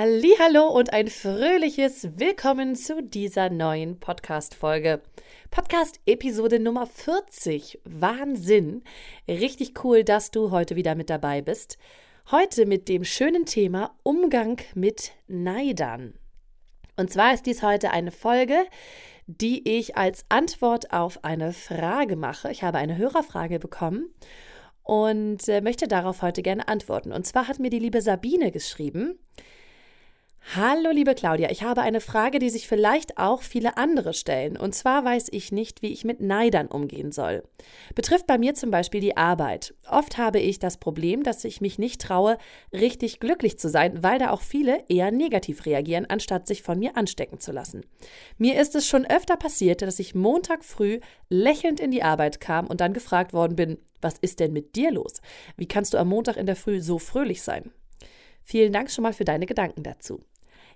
Hallo und ein fröhliches Willkommen zu dieser neuen Podcast Folge. Podcast Episode Nummer 40. Wahnsinn. Richtig cool, dass du heute wieder mit dabei bist. Heute mit dem schönen Thema Umgang mit Neidern. Und zwar ist dies heute eine Folge, die ich als Antwort auf eine Frage mache. Ich habe eine Hörerfrage bekommen und äh, möchte darauf heute gerne antworten. Und zwar hat mir die liebe Sabine geschrieben, Hallo liebe Claudia, ich habe eine Frage, die sich vielleicht auch viele andere stellen. Und zwar weiß ich nicht, wie ich mit Neidern umgehen soll. Betrifft bei mir zum Beispiel die Arbeit. Oft habe ich das Problem, dass ich mich nicht traue, richtig glücklich zu sein, weil da auch viele eher negativ reagieren, anstatt sich von mir anstecken zu lassen. Mir ist es schon öfter passiert, dass ich Montag früh lächelnd in die Arbeit kam und dann gefragt worden bin, was ist denn mit dir los? Wie kannst du am Montag in der Früh so fröhlich sein? Vielen Dank schon mal für deine Gedanken dazu.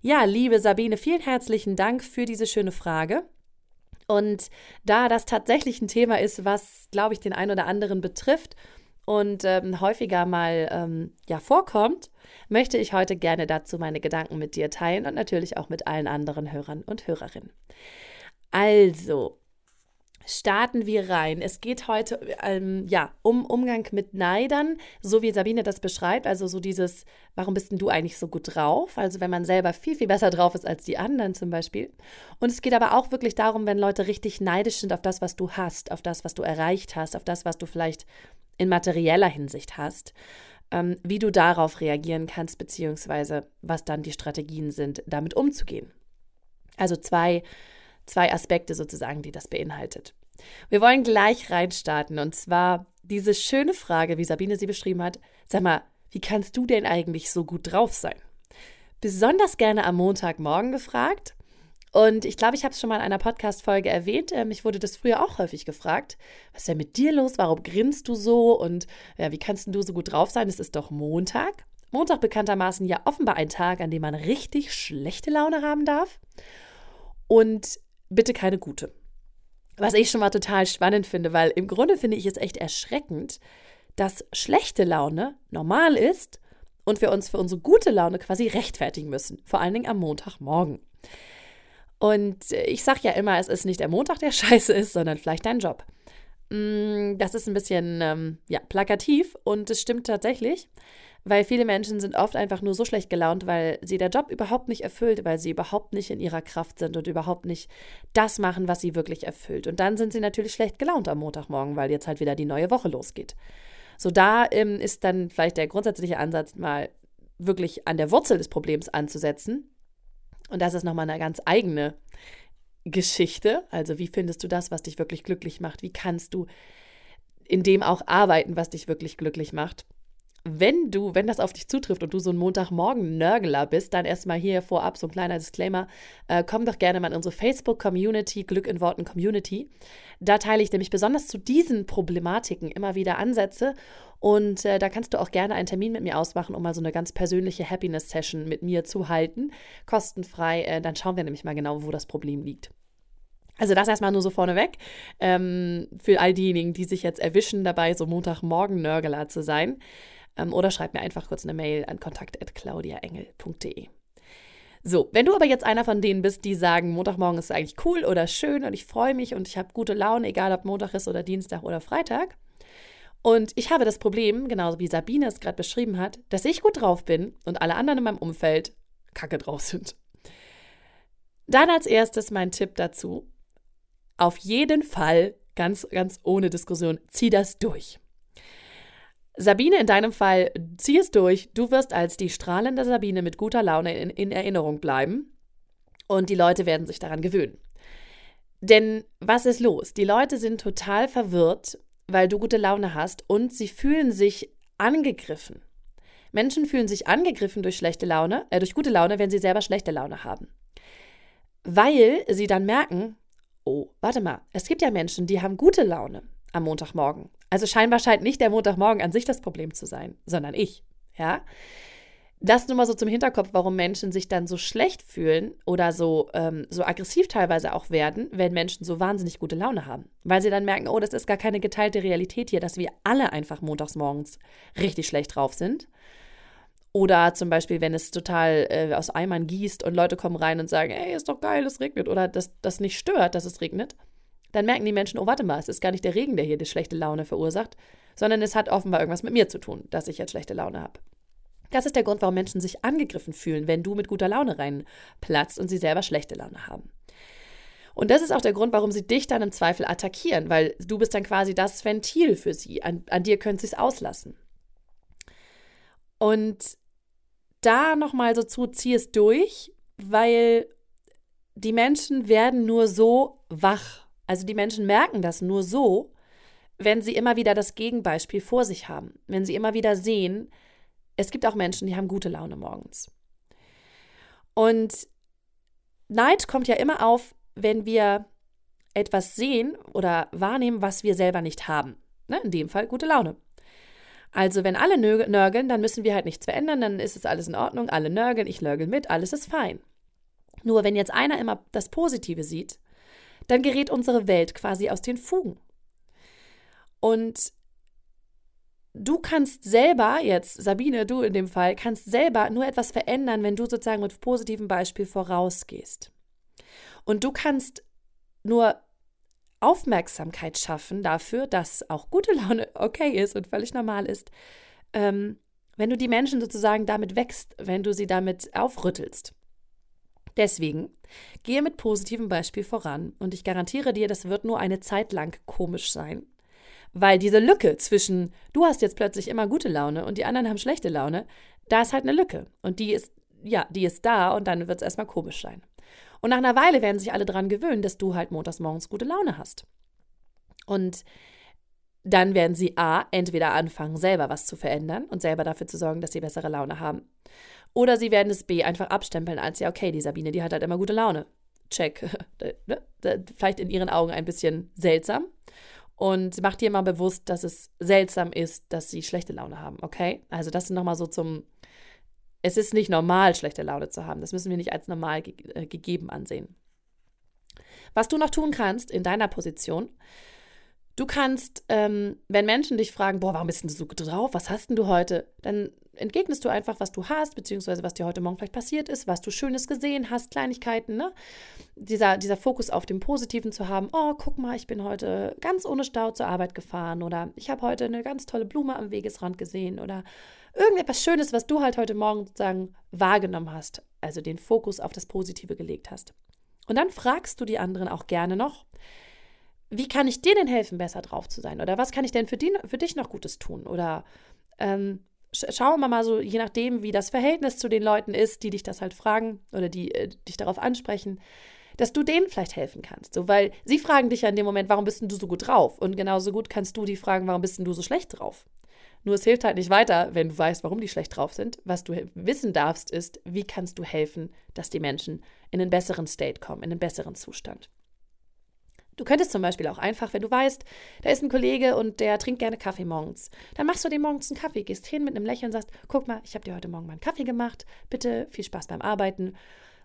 Ja, liebe Sabine, vielen herzlichen Dank für diese schöne Frage. Und da das tatsächlich ein Thema ist, was, glaube ich, den einen oder anderen betrifft und ähm, häufiger mal ähm, ja, vorkommt, möchte ich heute gerne dazu meine Gedanken mit dir teilen und natürlich auch mit allen anderen Hörern und Hörerinnen. Also, starten wir rein. Es geht heute ähm, ja um Umgang mit Neidern, so wie Sabine das beschreibt. Also so dieses, warum bist denn du eigentlich so gut drauf? Also wenn man selber viel, viel besser drauf ist als die anderen zum Beispiel. Und es geht aber auch wirklich darum, wenn Leute richtig neidisch sind auf das, was du hast, auf das, was du erreicht hast, auf das, was du vielleicht in materieller Hinsicht hast, ähm, wie du darauf reagieren kannst, beziehungsweise was dann die Strategien sind, damit umzugehen. Also zwei zwei Aspekte sozusagen, die das beinhaltet. Wir wollen gleich reinstarten und zwar diese schöne Frage, wie Sabine sie beschrieben hat. Sag mal, wie kannst du denn eigentlich so gut drauf sein? Besonders gerne am Montagmorgen gefragt. Und ich glaube, ich habe es schon mal in einer Podcast-Folge erwähnt. Äh, mich wurde das früher auch häufig gefragt. Was ist denn mit dir los? Warum grinst du so? Und ja, wie kannst du so gut drauf sein? Es ist doch Montag. Montag bekanntermaßen ja offenbar ein Tag, an dem man richtig schlechte Laune haben darf. Und bitte keine gute. Was ich schon mal total spannend finde, weil im Grunde finde ich es echt erschreckend, dass schlechte Laune normal ist und wir uns für unsere gute Laune quasi rechtfertigen müssen, vor allen Dingen am Montagmorgen. Und ich sage ja immer, es ist nicht der Montag, der scheiße ist, sondern vielleicht dein Job. Mm, das ist ein bisschen ähm, ja, plakativ und es stimmt tatsächlich weil viele Menschen sind oft einfach nur so schlecht gelaunt, weil sie der Job überhaupt nicht erfüllt, weil sie überhaupt nicht in ihrer Kraft sind und überhaupt nicht das machen, was sie wirklich erfüllt. Und dann sind sie natürlich schlecht gelaunt am Montagmorgen, weil jetzt halt wieder die neue Woche losgeht. So, da ähm, ist dann vielleicht der grundsätzliche Ansatz, mal wirklich an der Wurzel des Problems anzusetzen. Und das ist nochmal eine ganz eigene Geschichte. Also, wie findest du das, was dich wirklich glücklich macht? Wie kannst du in dem auch arbeiten, was dich wirklich glücklich macht? Wenn du, wenn das auf dich zutrifft und du so ein Montagmorgen-Nörgler bist, dann erstmal hier vorab so ein kleiner Disclaimer. Äh, komm doch gerne mal in unsere Facebook-Community, Glück in Worten Community. Da teile ich nämlich besonders zu diesen Problematiken immer wieder Ansätze. Und äh, da kannst du auch gerne einen Termin mit mir ausmachen, um mal so eine ganz persönliche Happiness-Session mit mir zu halten. Kostenfrei. Äh, dann schauen wir nämlich mal genau, wo das Problem liegt. Also das erstmal nur so vorneweg. Ähm, für all diejenigen, die sich jetzt erwischen, dabei so Montagmorgen-Nörgler zu sein. Ähm, oder schreib mir einfach kurz eine Mail an kontakt.claudiaengel.de. So, wenn du aber jetzt einer von denen bist, die sagen, Montagmorgen ist eigentlich cool oder schön und ich freue mich und ich habe gute Laune, egal ob Montag ist oder Dienstag oder Freitag. Und ich habe das Problem, genauso wie Sabine es gerade beschrieben hat, dass ich gut drauf bin und alle anderen in meinem Umfeld kacke drauf sind. Dann als erstes mein Tipp dazu. Auf jeden Fall, ganz, ganz ohne Diskussion, zieh das durch. Sabine, in deinem Fall, zieh es durch. Du wirst als die strahlende Sabine mit guter Laune in, in Erinnerung bleiben. Und die Leute werden sich daran gewöhnen. Denn was ist los? Die Leute sind total verwirrt, weil du gute Laune hast und sie fühlen sich angegriffen. Menschen fühlen sich angegriffen durch schlechte Laune, äh, durch gute Laune, wenn sie selber schlechte Laune haben. Weil sie dann merken, oh, warte mal, es gibt ja Menschen, die haben gute Laune am Montagmorgen. Also scheinbar scheint nicht der Montagmorgen an sich das Problem zu sein, sondern ich. Ja. Das nur mal so zum Hinterkopf, warum Menschen sich dann so schlecht fühlen oder so, ähm, so aggressiv teilweise auch werden, wenn Menschen so wahnsinnig gute Laune haben. Weil sie dann merken, oh, das ist gar keine geteilte Realität hier, dass wir alle einfach montags morgens richtig schlecht drauf sind. Oder zum Beispiel, wenn es total äh, aus Eimern gießt und Leute kommen rein und sagen, ey, ist doch geil, es regnet. Oder dass das nicht stört, dass es regnet. Dann merken die Menschen, oh, warte mal, es ist gar nicht der Regen, der hier die schlechte Laune verursacht, sondern es hat offenbar irgendwas mit mir zu tun, dass ich jetzt schlechte Laune habe. Das ist der Grund, warum Menschen sich angegriffen fühlen, wenn du mit guter Laune reinplatzt und sie selber schlechte Laune haben. Und das ist auch der Grund, warum sie dich dann im Zweifel attackieren, weil du bist dann quasi das Ventil für sie. An, an dir können sie es auslassen. Und da nochmal so zu, zieh es durch, weil die Menschen werden nur so wach. Also die Menschen merken das nur so, wenn sie immer wieder das Gegenbeispiel vor sich haben. Wenn sie immer wieder sehen, es gibt auch Menschen, die haben gute Laune morgens. Und Neid kommt ja immer auf, wenn wir etwas sehen oder wahrnehmen, was wir selber nicht haben. Ne? In dem Fall gute Laune. Also, wenn alle nörgeln, dann müssen wir halt nichts verändern, dann ist es alles in Ordnung, alle nörgeln, ich nörgel mit, alles ist fein. Nur wenn jetzt einer immer das Positive sieht, dann gerät unsere Welt quasi aus den Fugen. Und du kannst selber, jetzt Sabine, du in dem Fall, kannst selber nur etwas verändern, wenn du sozusagen mit positivem Beispiel vorausgehst. Und du kannst nur Aufmerksamkeit schaffen dafür, dass auch gute Laune okay ist und völlig normal ist, ähm, wenn du die Menschen sozusagen damit wächst, wenn du sie damit aufrüttelst. Deswegen gehe mit positivem Beispiel voran und ich garantiere dir, das wird nur eine Zeit lang komisch sein. Weil diese Lücke zwischen, du hast jetzt plötzlich immer gute Laune und die anderen haben schlechte Laune, da ist halt eine Lücke. Und die ist, ja, die ist da und dann wird es erstmal komisch sein. Und nach einer Weile werden sich alle daran gewöhnen, dass du halt montags morgens gute Laune hast. Und dann werden sie A, entweder anfangen, selber was zu verändern und selber dafür zu sorgen, dass sie bessere Laune haben. Oder sie werden es B einfach abstempeln als ja, okay, die Sabine, die hat halt immer gute Laune. Check. Ne? Vielleicht in ihren Augen ein bisschen seltsam. Und mach dir mal bewusst, dass es seltsam ist, dass sie schlechte Laune haben, okay? Also das sind nochmal so zum, es ist nicht normal, schlechte Laune zu haben. Das müssen wir nicht als normal ge äh, gegeben ansehen. Was du noch tun kannst in deiner Position, du kannst, ähm, wenn Menschen dich fragen, boah, warum bist du so drauf, was hast denn du heute, dann entgegnest du einfach, was du hast, beziehungsweise was dir heute Morgen vielleicht passiert ist, was du Schönes gesehen hast, Kleinigkeiten, ne? Dieser, dieser Fokus auf dem Positiven zu haben, oh, guck mal, ich bin heute ganz ohne Stau zur Arbeit gefahren oder ich habe heute eine ganz tolle Blume am Wegesrand gesehen oder irgendetwas Schönes, was du halt heute Morgen sozusagen wahrgenommen hast, also den Fokus auf das Positive gelegt hast. Und dann fragst du die anderen auch gerne noch, wie kann ich dir denn helfen, besser drauf zu sein? Oder was kann ich denn für, die, für dich noch Gutes tun? Oder ähm, schauen wir mal so, je nachdem, wie das Verhältnis zu den Leuten ist, die dich das halt fragen oder die äh, dich darauf ansprechen, dass du denen vielleicht helfen kannst. So, weil sie fragen dich ja in dem Moment, warum bist denn du so gut drauf? Und genauso gut kannst du die fragen, warum bist denn du so schlecht drauf? Nur es hilft halt nicht weiter, wenn du weißt, warum die schlecht drauf sind. Was du wissen darfst, ist, wie kannst du helfen, dass die Menschen in einen besseren State kommen, in einen besseren Zustand. Du könntest zum Beispiel auch einfach, wenn du weißt, da ist ein Kollege und der trinkt gerne Kaffee morgens, dann machst du dem morgens einen Kaffee, gehst hin mit einem Lächeln und sagst, guck mal, ich habe dir heute Morgen mal einen Kaffee gemacht, bitte viel Spaß beim Arbeiten.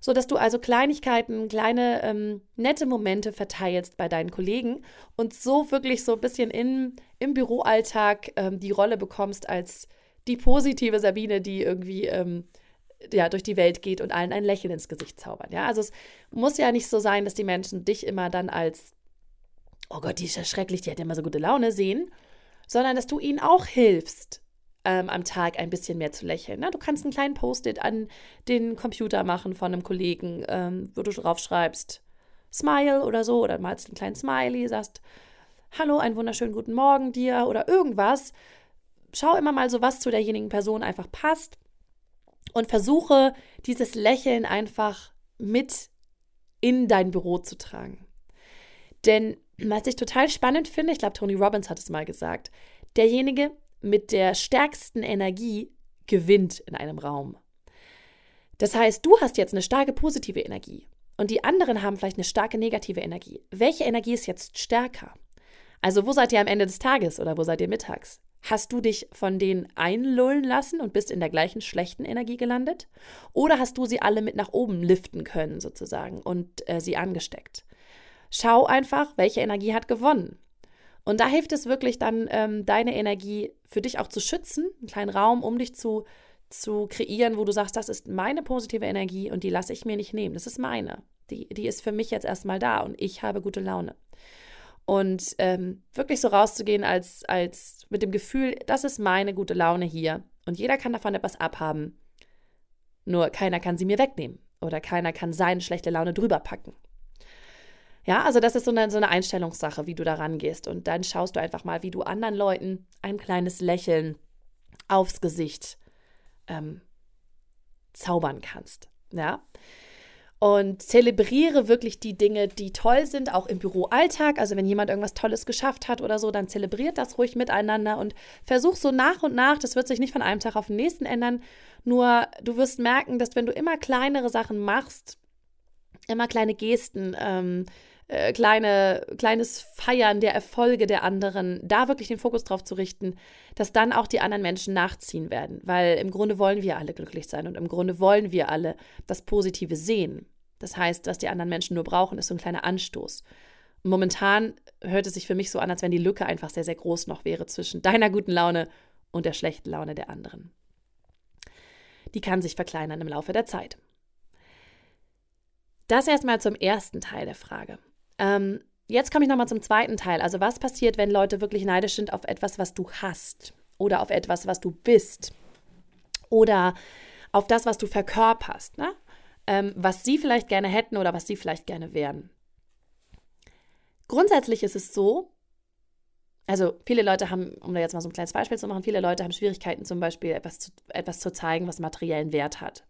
So dass du also Kleinigkeiten, kleine ähm, nette Momente verteilst bei deinen Kollegen und so wirklich so ein bisschen in, im Büroalltag ähm, die Rolle bekommst als die positive Sabine, die irgendwie ähm, ja, durch die Welt geht und allen ein Lächeln ins Gesicht zaubert. Ja, also es muss ja nicht so sein, dass die Menschen dich immer dann als oh Gott, die ist ja schrecklich, die hat ja immer so gute Laune, sehen, sondern dass du ihnen auch hilfst, ähm, am Tag ein bisschen mehr zu lächeln. Ne? Du kannst einen kleinen Post-it an den Computer machen von einem Kollegen, ähm, wo du drauf schreibst, Smile oder so, oder malst einen kleinen Smiley, sagst, Hallo, einen wunderschönen guten Morgen dir oder irgendwas. Schau immer mal so, was zu derjenigen Person einfach passt und versuche dieses Lächeln einfach mit in dein Büro zu tragen. Denn was ich total spannend finde, ich glaube, Tony Robbins hat es mal gesagt, derjenige mit der stärksten Energie gewinnt in einem Raum. Das heißt, du hast jetzt eine starke positive Energie und die anderen haben vielleicht eine starke negative Energie. Welche Energie ist jetzt stärker? Also wo seid ihr am Ende des Tages oder wo seid ihr mittags? Hast du dich von denen einlullen lassen und bist in der gleichen schlechten Energie gelandet? Oder hast du sie alle mit nach oben liften können sozusagen und äh, sie angesteckt? Schau einfach, welche Energie hat gewonnen. Und da hilft es wirklich dann, ähm, deine Energie für dich auch zu schützen, einen kleinen Raum um dich zu, zu kreieren, wo du sagst, das ist meine positive Energie und die lasse ich mir nicht nehmen. Das ist meine. Die, die ist für mich jetzt erstmal da und ich habe gute Laune. Und ähm, wirklich so rauszugehen als, als mit dem Gefühl, das ist meine gute Laune hier. Und jeder kann davon etwas abhaben. Nur keiner kann sie mir wegnehmen. Oder keiner kann seine schlechte Laune drüber packen. Ja, also das ist so eine, so eine Einstellungssache, wie du da rangehst. Und dann schaust du einfach mal, wie du anderen Leuten ein kleines Lächeln aufs Gesicht ähm, zaubern kannst. Ja. Und zelebriere wirklich die Dinge, die toll sind, auch im Büroalltag. Also wenn jemand irgendwas Tolles geschafft hat oder so, dann zelebriert das ruhig miteinander und versuch so nach und nach, das wird sich nicht von einem Tag auf den nächsten ändern, nur du wirst merken, dass wenn du immer kleinere Sachen machst, immer kleine Gesten, ähm, äh, kleine, kleines Feiern der Erfolge der anderen, da wirklich den Fokus drauf zu richten, dass dann auch die anderen Menschen nachziehen werden. Weil im Grunde wollen wir alle glücklich sein und im Grunde wollen wir alle das Positive sehen. Das heißt, was die anderen Menschen nur brauchen, ist so ein kleiner Anstoß. Momentan hört es sich für mich so an, als wenn die Lücke einfach sehr, sehr groß noch wäre zwischen deiner guten Laune und der schlechten Laune der anderen. Die kann sich verkleinern im Laufe der Zeit. Das erstmal zum ersten Teil der Frage. Ähm, jetzt komme ich nochmal zum zweiten Teil. Also was passiert, wenn Leute wirklich neidisch sind auf etwas, was du hast oder auf etwas, was du bist oder auf das, was du verkörperst, ne? ähm, was sie vielleicht gerne hätten oder was sie vielleicht gerne wären. Grundsätzlich ist es so, also viele Leute haben, um da jetzt mal so ein kleines Beispiel zu machen, viele Leute haben Schwierigkeiten zum Beispiel etwas zu, etwas zu zeigen, was materiellen Wert hat.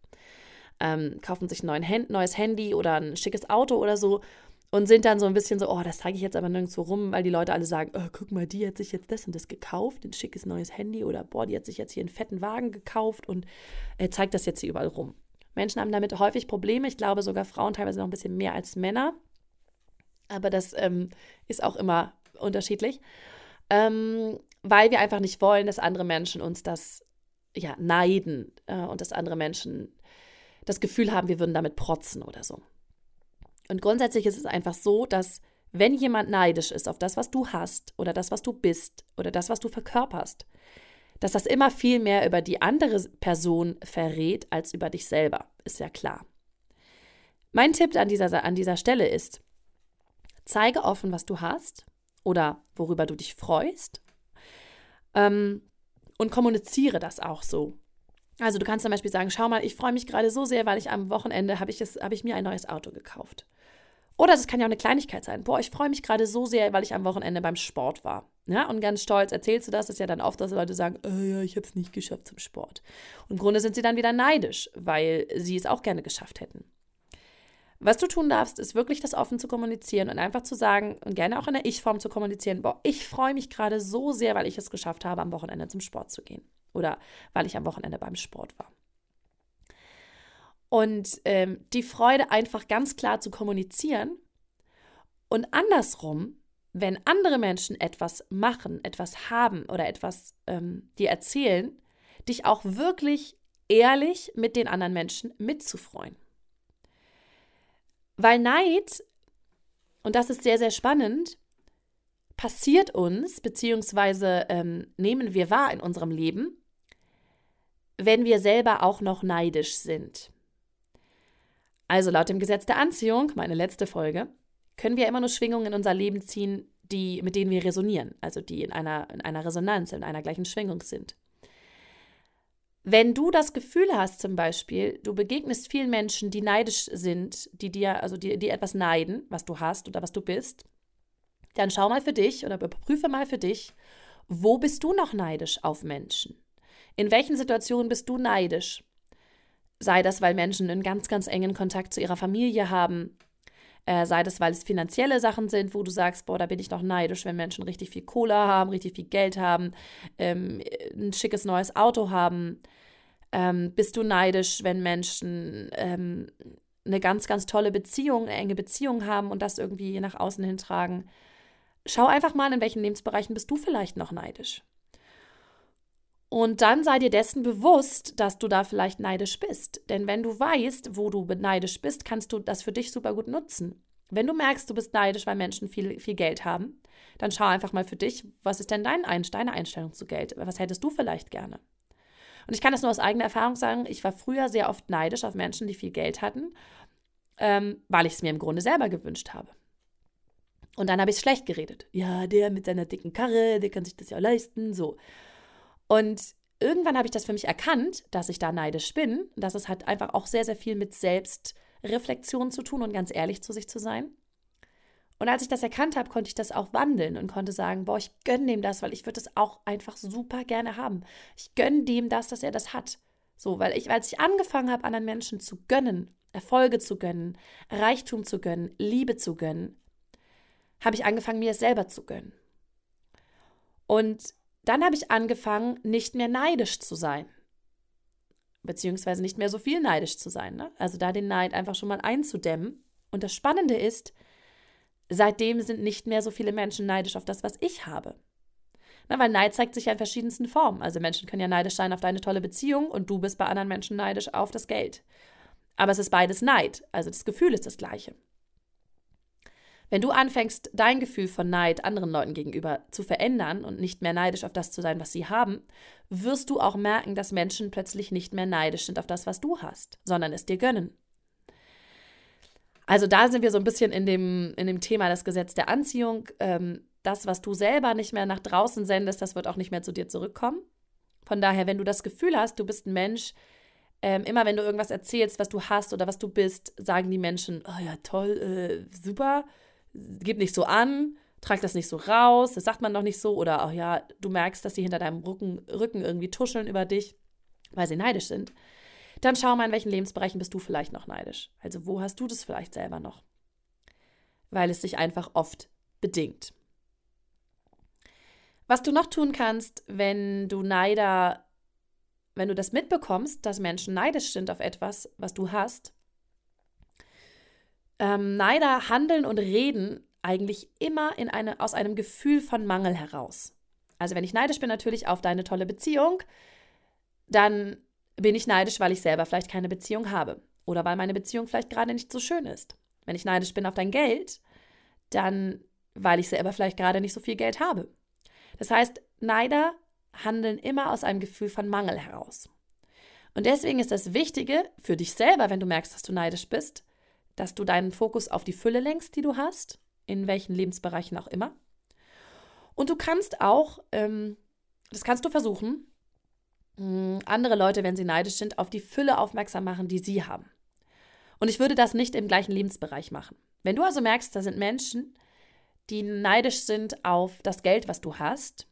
Ähm, kaufen sich ein neues Handy oder ein schickes Auto oder so und sind dann so ein bisschen so, oh, das zeige ich jetzt aber nirgendwo rum, weil die Leute alle sagen, oh, guck mal, die hat sich jetzt das und das gekauft, ein schickes neues Handy oder boah, die hat sich jetzt hier einen fetten Wagen gekauft und äh, zeigt das jetzt hier überall rum. Menschen haben damit häufig Probleme, ich glaube sogar Frauen teilweise noch ein bisschen mehr als Männer, aber das ähm, ist auch immer unterschiedlich, ähm, weil wir einfach nicht wollen, dass andere Menschen uns das ja, neiden äh, und dass andere Menschen das Gefühl haben, wir würden damit protzen oder so. Und grundsätzlich ist es einfach so, dass wenn jemand neidisch ist auf das, was du hast oder das, was du bist oder das, was du verkörperst, dass das immer viel mehr über die andere Person verrät als über dich selber, ist ja klar. Mein Tipp an dieser, an dieser Stelle ist, zeige offen, was du hast oder worüber du dich freust ähm, und kommuniziere das auch so. Also du kannst zum Beispiel sagen, schau mal, ich freue mich gerade so sehr, weil ich am Wochenende habe ich, hab ich mir ein neues Auto gekauft. Oder das kann ja auch eine Kleinigkeit sein. Boah, ich freue mich gerade so sehr, weil ich am Wochenende beim Sport war. Ja, und ganz stolz erzählst du das. ist ja dann oft, dass Leute sagen, oh ja, ich habe es nicht geschafft zum Sport. Und im Grunde sind sie dann wieder neidisch, weil sie es auch gerne geschafft hätten. Was du tun darfst, ist wirklich das offen zu kommunizieren und einfach zu sagen und gerne auch in der Ich-Form zu kommunizieren, boah, ich freue mich gerade so sehr, weil ich es geschafft habe, am Wochenende zum Sport zu gehen. Oder weil ich am Wochenende beim Sport war. Und ähm, die Freude einfach ganz klar zu kommunizieren. Und andersrum, wenn andere Menschen etwas machen, etwas haben oder etwas ähm, dir erzählen, dich auch wirklich ehrlich mit den anderen Menschen mitzufreuen. Weil Neid, und das ist sehr, sehr spannend, passiert uns, beziehungsweise ähm, nehmen wir wahr in unserem Leben, wenn wir selber auch noch neidisch sind. Also laut dem Gesetz der Anziehung, meine letzte Folge, können wir immer nur Schwingungen in unser Leben ziehen, die, mit denen wir resonieren, also die in einer, in einer Resonanz, in einer gleichen Schwingung sind. Wenn du das Gefühl hast, zum Beispiel, du begegnest vielen Menschen, die neidisch sind, die dir, also die, die etwas neiden, was du hast oder was du bist, dann schau mal für dich oder überprüfe mal für dich, wo bist du noch neidisch auf Menschen? In welchen Situationen bist du neidisch? Sei das, weil Menschen einen ganz, ganz engen Kontakt zu ihrer Familie haben. Äh, sei das, weil es finanzielle Sachen sind, wo du sagst, boah, da bin ich doch neidisch, wenn Menschen richtig viel Kohle haben, richtig viel Geld haben, ähm, ein schickes neues Auto haben. Ähm, bist du neidisch, wenn Menschen ähm, eine ganz, ganz tolle Beziehung, eine enge Beziehung haben und das irgendwie nach außen hin tragen? schau einfach mal, in welchen Lebensbereichen bist du vielleicht noch neidisch. Und dann sei dir dessen bewusst, dass du da vielleicht neidisch bist. Denn wenn du weißt, wo du neidisch bist, kannst du das für dich super gut nutzen. Wenn du merkst, du bist neidisch, weil Menschen viel, viel Geld haben, dann schau einfach mal für dich, was ist denn dein, deine Einstellung zu Geld? Was hättest du vielleicht gerne? Und ich kann das nur aus eigener Erfahrung sagen, ich war früher sehr oft neidisch auf Menschen, die viel Geld hatten, ähm, weil ich es mir im Grunde selber gewünscht habe. Und dann habe ich schlecht geredet. Ja, der mit seiner dicken Karre, der kann sich das ja leisten, so. Und irgendwann habe ich das für mich erkannt, dass ich da neidisch bin, dass es hat einfach auch sehr, sehr viel mit Selbstreflexion zu tun und ganz ehrlich zu sich zu sein. Und als ich das erkannt habe, konnte ich das auch wandeln und konnte sagen, boah, ich gönne dem das, weil ich würde das auch einfach super gerne haben. Ich gönne dem das, dass er das hat. So, weil ich, als ich angefangen habe, anderen Menschen zu gönnen, Erfolge zu gönnen, Reichtum zu gönnen, Liebe zu gönnen, habe ich angefangen, mir es selber zu gönnen. Und dann habe ich angefangen, nicht mehr neidisch zu sein. Beziehungsweise nicht mehr so viel neidisch zu sein. Ne? Also da den Neid einfach schon mal einzudämmen. Und das Spannende ist, seitdem sind nicht mehr so viele Menschen neidisch auf das, was ich habe. Na, weil Neid zeigt sich ja in verschiedensten Formen. Also Menschen können ja neidisch sein auf deine tolle Beziehung und du bist bei anderen Menschen neidisch auf das Geld. Aber es ist beides Neid. Also das Gefühl ist das gleiche. Wenn du anfängst, dein Gefühl von Neid anderen Leuten gegenüber zu verändern und nicht mehr neidisch auf das zu sein, was sie haben, wirst du auch merken, dass Menschen plötzlich nicht mehr neidisch sind auf das, was du hast, sondern es dir gönnen. Also da sind wir so ein bisschen in dem, in dem Thema das Gesetz der Anziehung. Ähm, das, was du selber nicht mehr nach draußen sendest, das wird auch nicht mehr zu dir zurückkommen. Von daher, wenn du das Gefühl hast, du bist ein Mensch, ähm, immer wenn du irgendwas erzählst, was du hast oder was du bist, sagen die Menschen, oh ja, toll, äh, super, gib nicht so an, trag das nicht so raus, das sagt man doch nicht so. Oder auch ja, du merkst, dass sie hinter deinem Rücken, Rücken irgendwie tuscheln über dich, weil sie neidisch sind. Dann schau mal, in welchen Lebensbereichen bist du vielleicht noch neidisch. Also wo hast du das vielleicht selber noch? Weil es sich einfach oft bedingt. Was du noch tun kannst, wenn du Neider, wenn du das mitbekommst, dass Menschen neidisch sind auf etwas, was du hast, ähm, Neider handeln und reden eigentlich immer in eine, aus einem Gefühl von Mangel heraus. Also wenn ich neidisch bin natürlich auf deine tolle Beziehung, dann bin ich neidisch, weil ich selber vielleicht keine Beziehung habe oder weil meine Beziehung vielleicht gerade nicht so schön ist. Wenn ich neidisch bin auf dein Geld, dann weil ich selber vielleicht gerade nicht so viel Geld habe. Das heißt, Neider handeln immer aus einem Gefühl von Mangel heraus. Und deswegen ist das Wichtige für dich selber, wenn du merkst, dass du neidisch bist, dass du deinen Fokus auf die Fülle lenkst, die du hast, in welchen Lebensbereichen auch immer. Und du kannst auch, ähm, das kannst du versuchen, mh, andere Leute, wenn sie neidisch sind, auf die Fülle aufmerksam machen, die sie haben. Und ich würde das nicht im gleichen Lebensbereich machen. Wenn du also merkst, da sind Menschen, die neidisch sind auf das Geld, was du hast,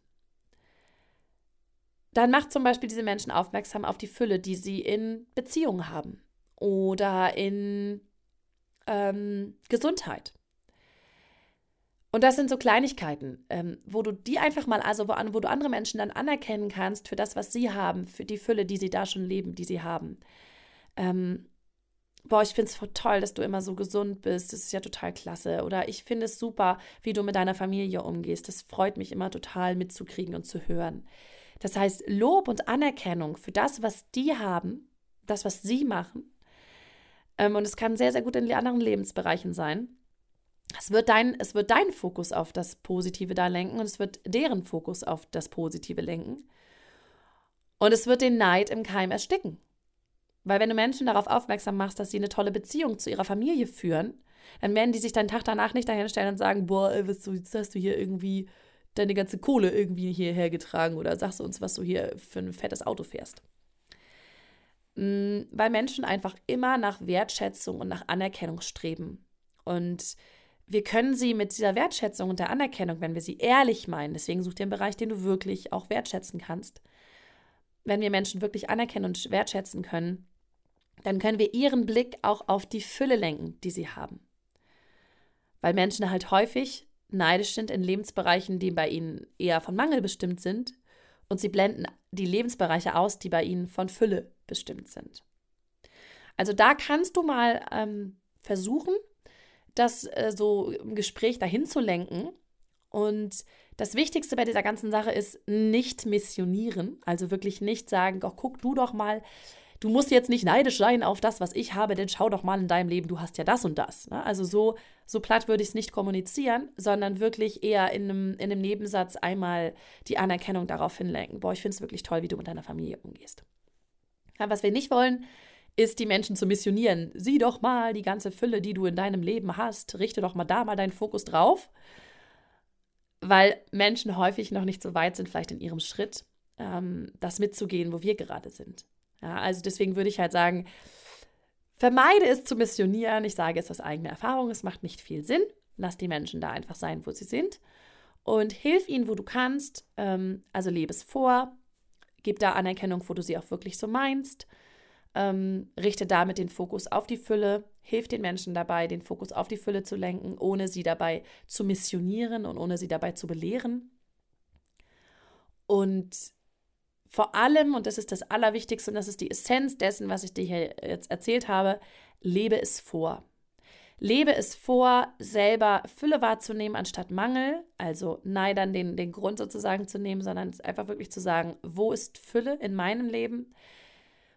dann mach zum Beispiel diese Menschen aufmerksam auf die Fülle, die sie in Beziehungen haben oder in ähm, Gesundheit. Und das sind so Kleinigkeiten, ähm, wo du die einfach mal, also wo, wo du andere Menschen dann anerkennen kannst für das, was sie haben, für die Fülle, die sie da schon leben, die sie haben. Ähm, boah, ich finde es toll, dass du immer so gesund bist. Das ist ja total klasse. Oder ich finde es super, wie du mit deiner Familie umgehst. Das freut mich immer total mitzukriegen und zu hören. Das heißt, Lob und Anerkennung für das, was die haben, das, was sie machen, ähm, und es kann sehr, sehr gut in anderen Lebensbereichen sein. Es wird, dein, es wird dein Fokus auf das Positive da lenken und es wird deren Fokus auf das Positive lenken. Und es wird den Neid im Keim ersticken. Weil wenn du Menschen darauf aufmerksam machst, dass sie eine tolle Beziehung zu ihrer Familie führen, dann werden die sich deinen Tag danach nicht dahinstellen und sagen, boah, was du, jetzt hast du hier irgendwie deine ganze Kohle irgendwie hierher getragen oder sagst du uns, was du hier für ein fettes Auto fährst. Mm, weil Menschen einfach immer nach Wertschätzung und nach Anerkennung streben. Und wir können sie mit dieser Wertschätzung und der Anerkennung, wenn wir sie ehrlich meinen, deswegen such dir einen Bereich, den du wirklich auch wertschätzen kannst, wenn wir Menschen wirklich anerkennen und wertschätzen können, dann können wir ihren Blick auch auf die Fülle lenken, die sie haben. Weil Menschen halt häufig neidisch sind in Lebensbereichen, die bei ihnen eher von Mangel bestimmt sind und sie blenden die Lebensbereiche aus, die bei ihnen von Fülle bestimmt sind. Also da kannst du mal ähm, versuchen, das äh, so im Gespräch dahin zu lenken Und das Wichtigste bei dieser ganzen Sache ist nicht missionieren, also wirklich nicht sagen, oh, guck du doch mal, du musst jetzt nicht neidisch sein auf das, was ich habe, denn schau doch mal in deinem Leben, du hast ja das und das. Ne? Also so, so platt würde ich es nicht kommunizieren, sondern wirklich eher in einem, in einem Nebensatz einmal die Anerkennung darauf hinlenken. Boah, ich finde es wirklich toll, wie du mit deiner Familie umgehst. Ja, was wir nicht wollen, ist, die Menschen zu missionieren. Sieh doch mal die ganze Fülle, die du in deinem Leben hast. Richte doch mal da mal deinen Fokus drauf. Weil Menschen häufig noch nicht so weit sind, vielleicht in ihrem Schritt, ähm, das mitzugehen, wo wir gerade sind. Ja, also deswegen würde ich halt sagen, vermeide es zu missionieren. Ich sage es aus eigener Erfahrung, es macht nicht viel Sinn. Lass die Menschen da einfach sein, wo sie sind. Und hilf ihnen, wo du kannst. Ähm, also lebe es vor. Gib da Anerkennung, wo du sie auch wirklich so meinst. Ähm, richte damit den Fokus auf die Fülle. Hilf den Menschen dabei, den Fokus auf die Fülle zu lenken, ohne sie dabei zu missionieren und ohne sie dabei zu belehren. Und vor allem, und das ist das Allerwichtigste und das ist die Essenz dessen, was ich dir hier jetzt erzählt habe, lebe es vor. Lebe es vor, selber Fülle wahrzunehmen anstatt Mangel, also neidern den, den Grund sozusagen zu nehmen, sondern einfach wirklich zu sagen, wo ist Fülle in meinem Leben?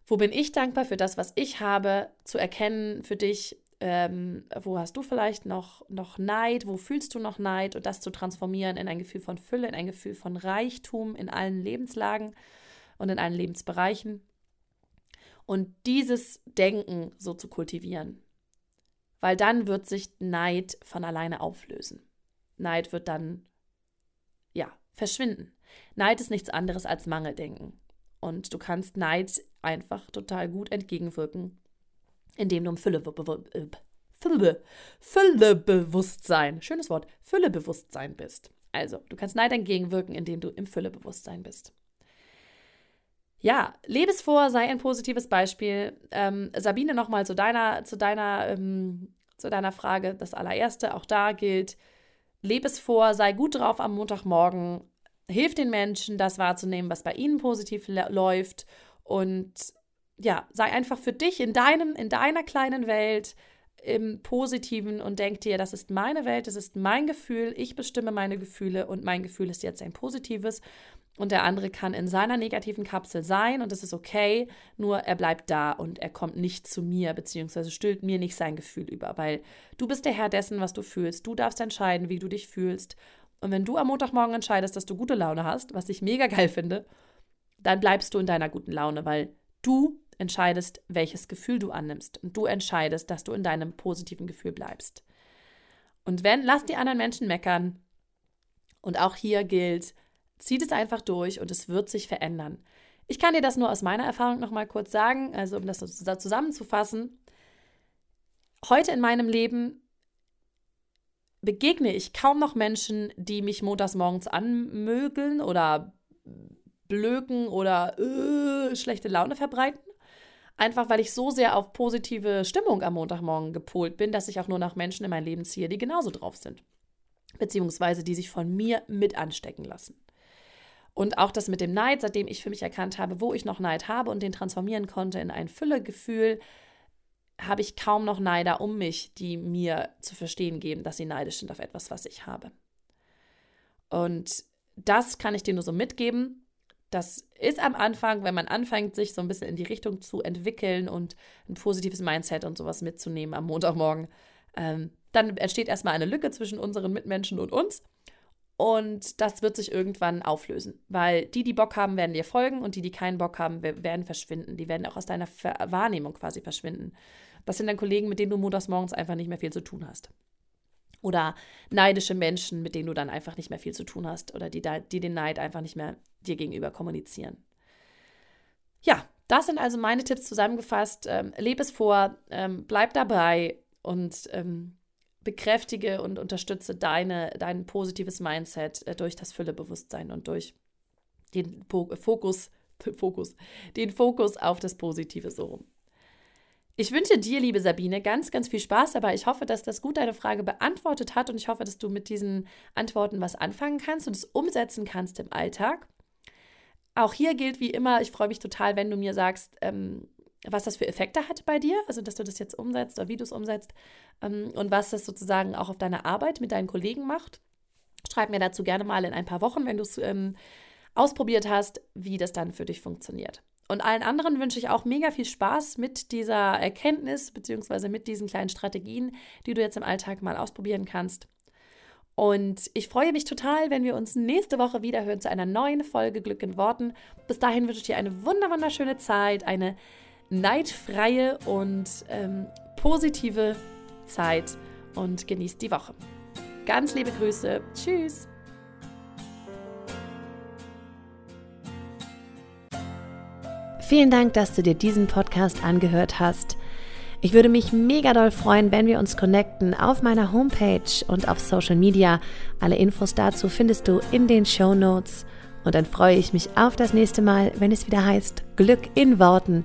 Wo bin ich dankbar für das, was ich habe, zu erkennen für dich, ähm, wo hast du vielleicht noch, noch Neid, wo fühlst du noch Neid und das zu transformieren in ein Gefühl von Fülle, in ein Gefühl von Reichtum in allen Lebenslagen und in allen Lebensbereichen. Und dieses Denken so zu kultivieren. Weil dann wird sich Neid von alleine auflösen. Neid wird dann, ja, verschwinden. Neid ist nichts anderes als Mangeldenken. Und du kannst Neid einfach total gut entgegenwirken, indem du im Fülle, äh, Fülle, Füllebewusstsein, schönes Wort, Füllebewusstsein bist. Also, du kannst Neid entgegenwirken, indem du im Füllebewusstsein bist. Ja, lebe es vor, sei ein positives Beispiel. Ähm, Sabine, nochmal zu deiner, zu, deiner, ähm, zu deiner Frage. Das allererste, auch da gilt, lebe es vor, sei gut drauf am Montagmorgen, hilf den Menschen, das wahrzunehmen, was bei ihnen positiv läuft und ja, sei einfach für dich in deinem, in deiner kleinen Welt im Positiven und denk dir, das ist meine Welt, das ist mein Gefühl, ich bestimme meine Gefühle und mein Gefühl ist jetzt ein positives und der andere kann in seiner negativen Kapsel sein und das ist okay, nur er bleibt da und er kommt nicht zu mir, beziehungsweise stülpt mir nicht sein Gefühl über, weil du bist der Herr dessen, was du fühlst. Du darfst entscheiden, wie du dich fühlst. Und wenn du am Montagmorgen entscheidest, dass du gute Laune hast, was ich mega geil finde, dann bleibst du in deiner guten Laune, weil du entscheidest, welches Gefühl du annimmst und du entscheidest, dass du in deinem positiven Gefühl bleibst. Und wenn, lass die anderen Menschen meckern. Und auch hier gilt, Zieht es einfach durch und es wird sich verändern. Ich kann dir das nur aus meiner Erfahrung noch mal kurz sagen, also um das zusammenzufassen. Heute in meinem Leben begegne ich kaum noch Menschen, die mich montags morgens anmögeln oder blöken oder äh, schlechte Laune verbreiten. Einfach weil ich so sehr auf positive Stimmung am Montagmorgen gepolt bin, dass ich auch nur nach Menschen in mein Leben ziehe, die genauso drauf sind. Beziehungsweise die sich von mir mit anstecken lassen. Und auch das mit dem Neid, seitdem ich für mich erkannt habe, wo ich noch Neid habe und den transformieren konnte in ein Füllegefühl, habe ich kaum noch Neider um mich, die mir zu verstehen geben, dass sie neidisch sind auf etwas, was ich habe. Und das kann ich dir nur so mitgeben. Das ist am Anfang, wenn man anfängt, sich so ein bisschen in die Richtung zu entwickeln und ein positives Mindset und sowas mitzunehmen am Montagmorgen, ähm, dann entsteht erstmal eine Lücke zwischen unseren Mitmenschen und uns. Und das wird sich irgendwann auflösen, weil die, die Bock haben, werden dir folgen und die, die keinen Bock haben, werden verschwinden. Die werden auch aus deiner Wahrnehmung quasi verschwinden. Das sind dann Kollegen, mit denen du montags morgens einfach nicht mehr viel zu tun hast. Oder neidische Menschen, mit denen du dann einfach nicht mehr viel zu tun hast oder die, die den Neid einfach nicht mehr dir gegenüber kommunizieren. Ja, das sind also meine Tipps zusammengefasst. Ähm, lebe es vor, ähm, bleib dabei und ähm, bekräftige und unterstütze deine, dein positives Mindset äh, durch das Füllebewusstsein und durch den po Fokus, Fokus, den Fokus auf das Positive so rum. Ich wünsche dir, liebe Sabine, ganz, ganz viel Spaß dabei. Ich hoffe, dass das gut deine Frage beantwortet hat und ich hoffe, dass du mit diesen Antworten was anfangen kannst und es umsetzen kannst im Alltag. Auch hier gilt wie immer, ich freue mich total, wenn du mir sagst, ähm, was das für Effekte hat bei dir, also dass du das jetzt umsetzt oder wie du es umsetzt ähm, und was das sozusagen auch auf deine Arbeit mit deinen Kollegen macht. Schreib mir dazu gerne mal in ein paar Wochen, wenn du es ähm, ausprobiert hast, wie das dann für dich funktioniert. Und allen anderen wünsche ich auch mega viel Spaß mit dieser Erkenntnis beziehungsweise mit diesen kleinen Strategien, die du jetzt im Alltag mal ausprobieren kannst. Und ich freue mich total, wenn wir uns nächste Woche wieder hören zu einer neuen Folge Glück in Worten. Bis dahin wünsche ich dir eine wunderschöne Zeit, eine neidfreie und ähm, positive Zeit und genießt die Woche. Ganz liebe Grüße. Tschüss. Vielen Dank, dass du dir diesen Podcast angehört hast. Ich würde mich mega doll freuen, wenn wir uns connecten auf meiner Homepage und auf Social Media. Alle Infos dazu findest du in den Show Notes. Und dann freue ich mich auf das nächste Mal, wenn es wieder heißt Glück in Worten,